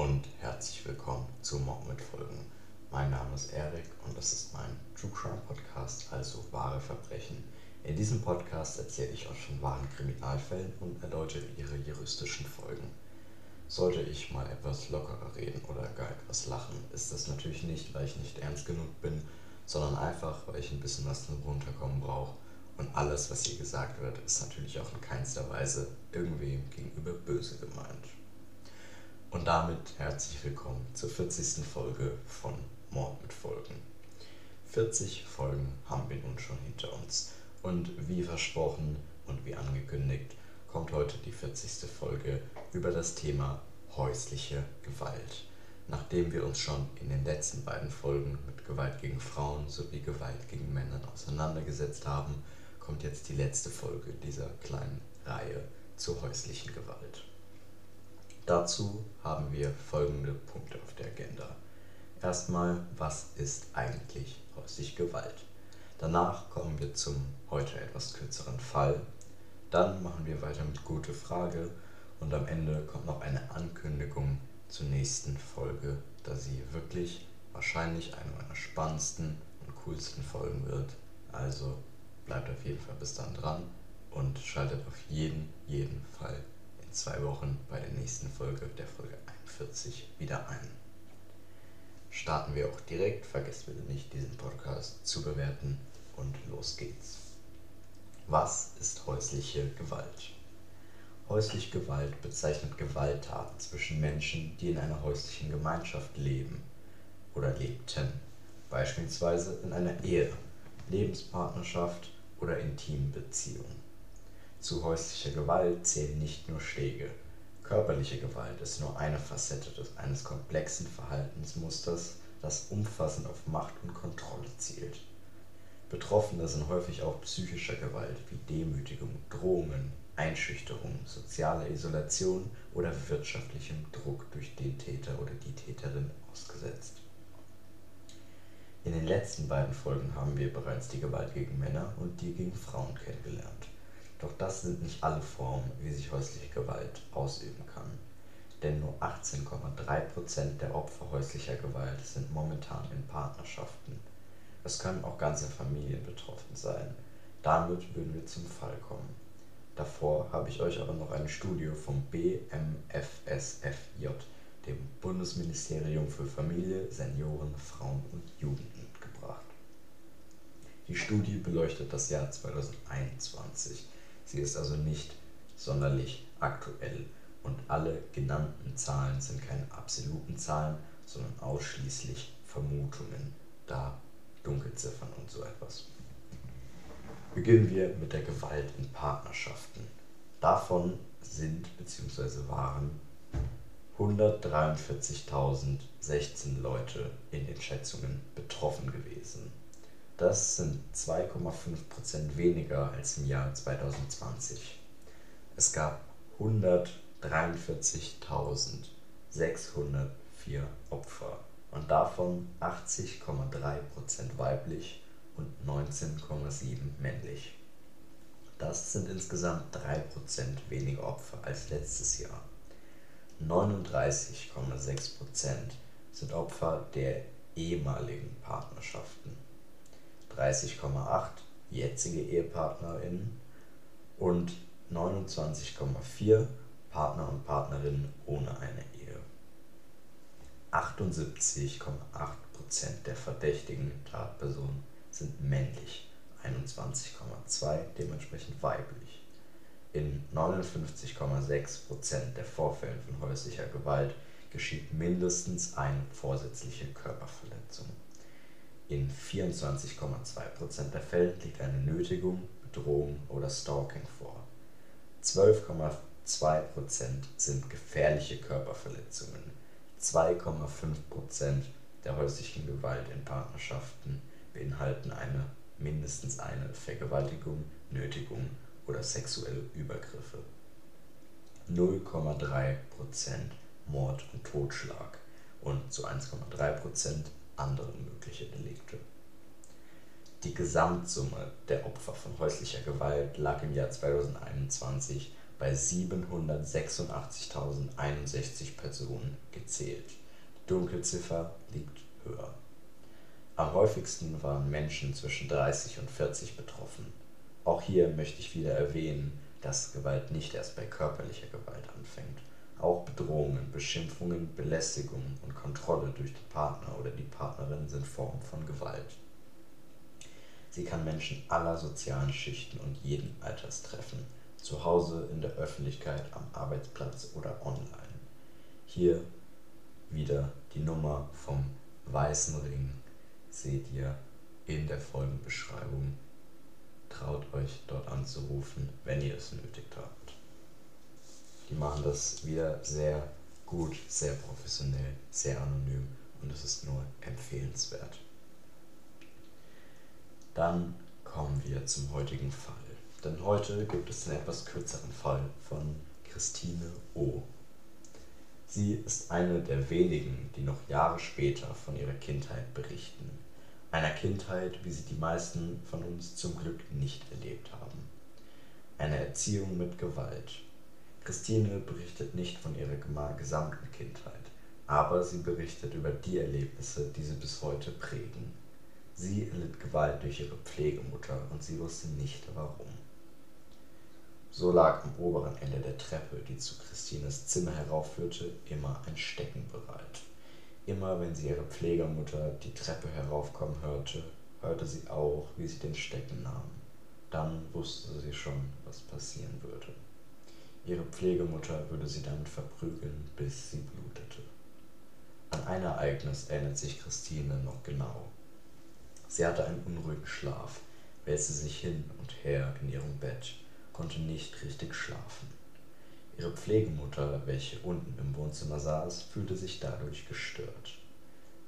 und herzlich willkommen zu Mob mit Folgen. Mein Name ist Erik und das ist mein True Crime Podcast, also wahre Verbrechen. In diesem Podcast erzähle ich euch von wahren Kriminalfällen und erläutere ihre juristischen Folgen. Sollte ich mal etwas lockerer reden oder gar etwas lachen, ist das natürlich nicht, weil ich nicht ernst genug bin, sondern einfach, weil ich ein bisschen was zum Runterkommen brauche. Und alles, was hier gesagt wird, ist natürlich auch in keinster Weise irgendwem gegenüber böse gemeint. Und damit herzlich willkommen zur 40. Folge von Mord mit Folgen. 40 Folgen haben wir nun schon hinter uns. Und wie versprochen und wie angekündigt, kommt heute die 40. Folge über das Thema häusliche Gewalt. Nachdem wir uns schon in den letzten beiden Folgen mit Gewalt gegen Frauen sowie Gewalt gegen Männer auseinandergesetzt haben, kommt jetzt die letzte Folge dieser kleinen Reihe zur häuslichen Gewalt. Dazu haben wir folgende Punkte auf der Agenda. Erstmal, was ist eigentlich häusliche Gewalt? Danach kommen wir zum heute etwas kürzeren Fall. Dann machen wir weiter mit gute Frage und am Ende kommt noch eine Ankündigung zur nächsten Folge, da sie wirklich wahrscheinlich eine meiner spannendsten und coolsten Folgen wird. Also bleibt auf jeden Fall bis dann dran und schaltet auf jeden, jeden Fall zwei Wochen bei der nächsten Folge, der Folge 41, wieder ein. Starten wir auch direkt, vergesst bitte nicht, diesen Podcast zu bewerten und los geht's. Was ist häusliche Gewalt? Häusliche Gewalt bezeichnet Gewalttaten zwischen Menschen, die in einer häuslichen Gemeinschaft leben oder lebten, beispielsweise in einer Ehe, Lebenspartnerschaft oder intimen Beziehungen. Zu häuslicher Gewalt zählen nicht nur Schläge. Körperliche Gewalt ist nur eine Facette eines komplexen Verhaltensmusters, das umfassend auf Macht und Kontrolle zielt. Betroffene sind häufig auch psychischer Gewalt wie Demütigung, Drohungen, Einschüchterung, soziale Isolation oder wirtschaftlichem Druck durch den Täter oder die Täterin ausgesetzt. In den letzten beiden Folgen haben wir bereits die Gewalt gegen Männer und die gegen Frauen kennengelernt. Doch das sind nicht alle Formen, wie sich häusliche Gewalt ausüben kann. Denn nur 18,3% der Opfer häuslicher Gewalt sind momentan in Partnerschaften. Es können auch ganze Familien betroffen sein. Damit würden wir zum Fall kommen. Davor habe ich euch aber noch eine Studie vom BMFSFJ, dem Bundesministerium für Familie, Senioren, Frauen und Jugend, mitgebracht. Die Studie beleuchtet das Jahr 2021 Sie ist also nicht sonderlich aktuell und alle genannten Zahlen sind keine absoluten Zahlen, sondern ausschließlich Vermutungen, da Dunkelziffern und so etwas. Beginnen wir mit der Gewalt in Partnerschaften. Davon sind bzw. waren 143.016 Leute in den Schätzungen betroffen gewesen. Das sind 2,5% weniger als im Jahr 2020. Es gab 143.604 Opfer und davon 80,3% weiblich und 19,7% männlich. Das sind insgesamt 3% weniger Opfer als letztes Jahr. 39,6% sind Opfer der ehemaligen Partnerschaften. 30,8 jetzige EhepartnerInnen und 29,4 Partner und Partnerinnen ohne eine Ehe. 78,8% der verdächtigen Tatpersonen sind männlich, 21,2 dementsprechend weiblich. In 59,6% der Vorfällen von häuslicher Gewalt geschieht mindestens eine vorsätzliche Körperverletzung. In 24,2% der Fälle liegt eine Nötigung, Bedrohung oder Stalking vor. 12,2% sind gefährliche Körperverletzungen. 2,5% der häuslichen Gewalt in Partnerschaften beinhalten eine mindestens eine Vergewaltigung, Nötigung oder sexuelle Übergriffe. 0,3% Mord und Totschlag und zu 1,3% andere mögliche Delikte. Die Gesamtsumme der Opfer von häuslicher Gewalt lag im Jahr 2021 bei 786.061 Personen gezählt. Die Dunkelziffer liegt höher. Am häufigsten waren Menschen zwischen 30 und 40 betroffen. Auch hier möchte ich wieder erwähnen, dass Gewalt nicht erst bei körperlicher Gewalt anfängt. Auch Bedrohungen, Beschimpfungen, Belästigungen und Kontrolle durch den Partner oder die Partnerin sind Formen von Gewalt. Sie kann Menschen aller sozialen Schichten und jeden Alters treffen, zu Hause, in der Öffentlichkeit, am Arbeitsplatz oder online. Hier wieder die Nummer vom Weißen Ring seht ihr in der Folgenbeschreibung. Traut euch dort anzurufen, wenn ihr es nötig habt. Die machen das wieder sehr gut, sehr professionell, sehr anonym und es ist nur empfehlenswert. Dann kommen wir zum heutigen Fall. Denn heute gibt es einen etwas kürzeren Fall von Christine O. Sie ist eine der wenigen, die noch Jahre später von ihrer Kindheit berichten. Einer Kindheit, wie sie die meisten von uns zum Glück nicht erlebt haben. Eine Erziehung mit Gewalt. Christine berichtet nicht von ihrer gesamten Kindheit, aber sie berichtet über die Erlebnisse, die sie bis heute prägen. Sie erlitt Gewalt durch ihre Pflegemutter und sie wusste nicht warum. So lag am oberen Ende der Treppe, die zu Christines Zimmer heraufführte, immer ein Stecken bereit. Immer wenn sie ihre Pflegemutter die Treppe heraufkommen hörte, hörte sie auch, wie sie den Stecken nahm. Dann wusste sie schon, was passieren würde. Ihre Pflegemutter würde sie damit verprügeln, bis sie blutete. An ein Ereignis erinnert sich Christine noch genau. Sie hatte einen unruhigen Schlaf, wälzte sich hin und her in ihrem Bett konnte nicht richtig schlafen. Ihre Pflegemutter, welche unten im Wohnzimmer saß, fühlte sich dadurch gestört.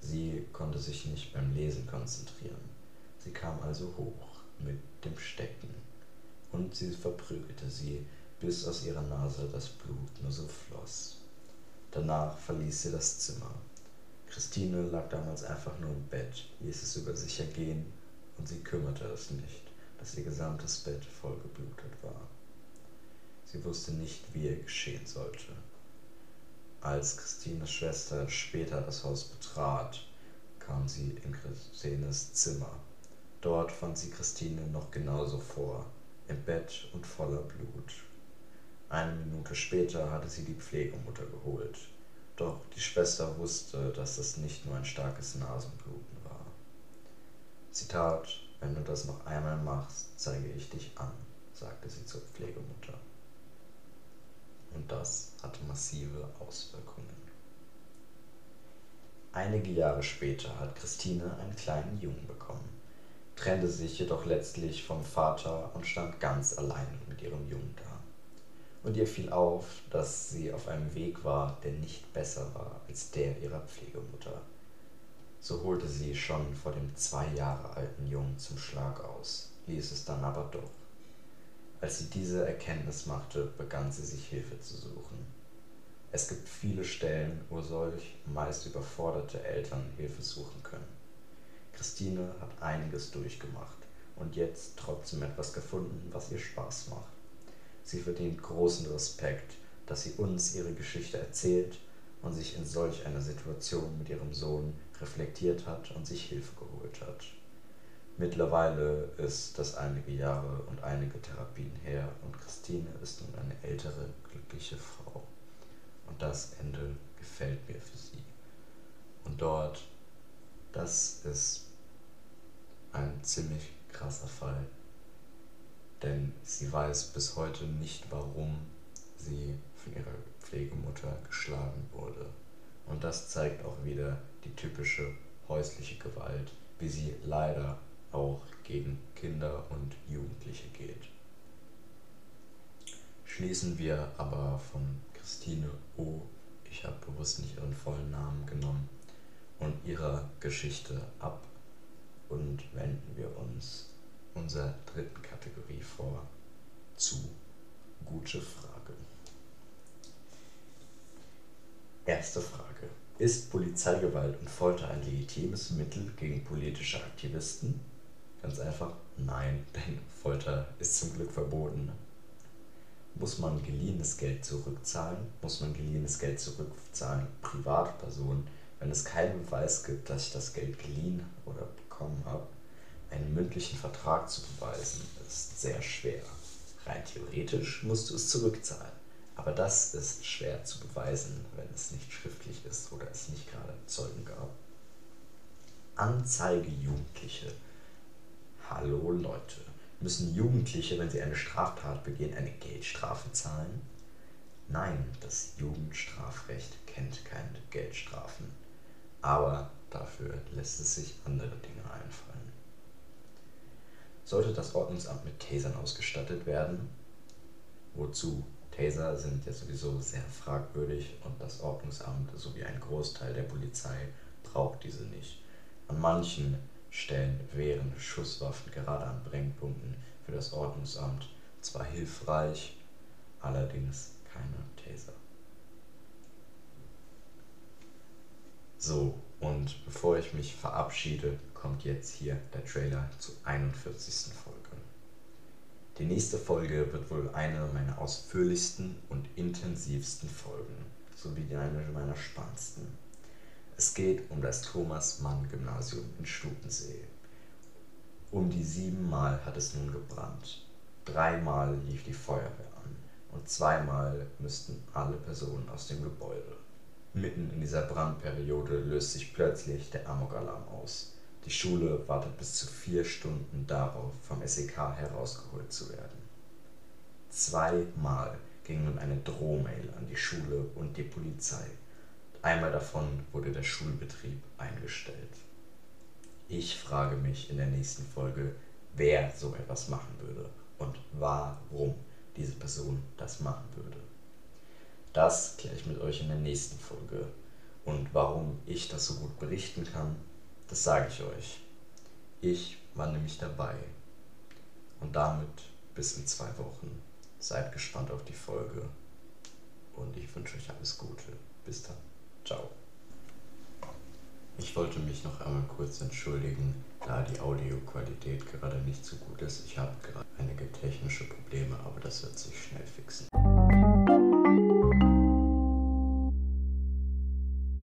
Sie konnte sich nicht beim Lesen konzentrieren. Sie kam also hoch mit dem Stecken und sie verprügelte sie, bis aus ihrer Nase das Blut nur so floss. Danach verließ sie das Zimmer. Christine lag damals einfach nur im Bett, ließ es über sich ergehen und sie kümmerte es nicht dass ihr gesamtes Bett vollgeblutet war. Sie wusste nicht, wie ihr geschehen sollte. Als Christines Schwester später das Haus betrat, kam sie in Christines Zimmer. Dort fand sie Christine noch genauso vor, im Bett und voller Blut. Eine Minute später hatte sie die Pflegemutter geholt. Doch die Schwester wusste, dass es nicht nur ein starkes Nasenbluten war. Sie tat, wenn du das noch einmal machst, zeige ich dich an, sagte sie zur Pflegemutter. Und das hatte massive Auswirkungen. Einige Jahre später hat Christine einen kleinen Jungen bekommen, trennte sich jedoch letztlich vom Vater und stand ganz allein mit ihrem Jungen da. Und ihr fiel auf, dass sie auf einem Weg war, der nicht besser war als der ihrer Pflegemutter. So holte sie schon vor dem zwei Jahre alten Jungen zum Schlag aus, ließ es dann aber doch. Als sie diese Erkenntnis machte, begann sie sich Hilfe zu suchen. Es gibt viele Stellen, wo solch meist überforderte Eltern Hilfe suchen können. Christine hat einiges durchgemacht und jetzt trotzdem etwas gefunden, was ihr Spaß macht. Sie verdient großen Respekt, dass sie uns ihre Geschichte erzählt und sich in solch einer Situation mit ihrem Sohn reflektiert hat und sich Hilfe geholt hat. Mittlerweile ist das einige Jahre und einige Therapien her und Christine ist nun eine ältere, glückliche Frau. Und das Ende gefällt mir für sie. Und dort, das ist ein ziemlich krasser Fall. Denn sie weiß bis heute nicht, warum sie von ihrer Pflegemutter geschlagen wurde. Und das zeigt auch wieder die typische häusliche Gewalt, wie sie leider auch gegen Kinder und Jugendliche geht. Schließen wir aber von Christine O., ich habe bewusst nicht ihren vollen Namen genommen, und ihrer Geschichte ab und wenden wir uns unserer dritten Kategorie vor zu gute Frage. Erste Frage. Ist Polizeigewalt und Folter ein legitimes Mittel gegen politische Aktivisten? Ganz einfach, nein, denn Folter ist zum Glück verboten. Muss man geliehenes Geld zurückzahlen? Muss man geliehenes Geld zurückzahlen? Privatpersonen, wenn es keinen Beweis gibt, dass ich das Geld geliehen oder bekommen habe, einen mündlichen Vertrag zu beweisen, ist sehr schwer. Rein theoretisch musst du es zurückzahlen. Aber das ist schwer zu beweisen, wenn es nicht schriftlich ist oder es nicht gerade Zeugen gab. Anzeige Jugendliche. Hallo Leute, müssen Jugendliche, wenn sie eine Straftat begehen, eine Geldstrafe zahlen? Nein, das Jugendstrafrecht kennt keine Geldstrafen. Aber dafür lässt es sich andere Dinge einfallen. Sollte das Ordnungsamt mit Tasern ausgestattet werden? Wozu? Taser sind ja sowieso sehr fragwürdig und das Ordnungsamt sowie ein Großteil der Polizei braucht diese nicht. An manchen Stellen wären Schusswaffen gerade an Brennpunkten für das Ordnungsamt zwar hilfreich, allerdings keine Taser. So, und bevor ich mich verabschiede, kommt jetzt hier der Trailer zur 41. Folge. Die nächste Folge wird wohl eine meiner ausführlichsten und intensivsten Folgen, sowie eine meiner spannendsten. Es geht um das Thomas-Mann-Gymnasium in Stutensee. Um die sieben Mal hat es nun gebrannt. Dreimal lief die Feuerwehr an und zweimal müssten alle Personen aus dem Gebäude. Mitten in dieser Brandperiode löst sich plötzlich der Amokalarm aus. Die Schule wartet bis zu vier Stunden darauf, vom SEK herausgeholt zu werden. Zweimal ging nun eine Drohmail an die Schule und die Polizei. Einmal davon wurde der Schulbetrieb eingestellt. Ich frage mich in der nächsten Folge, wer so etwas machen würde und warum diese Person das machen würde. Das kläre ich mit euch in der nächsten Folge. Und warum ich das so gut berichten kann, das sage ich euch. Ich war nämlich dabei. Und damit bis in zwei Wochen. Seid gespannt auf die Folge. Und ich wünsche euch alles Gute. Bis dann. Ciao. Ich wollte mich noch einmal kurz entschuldigen, da die Audioqualität gerade nicht so gut ist. Ich habe gerade einige technische Probleme, aber das wird sich schnell fixen.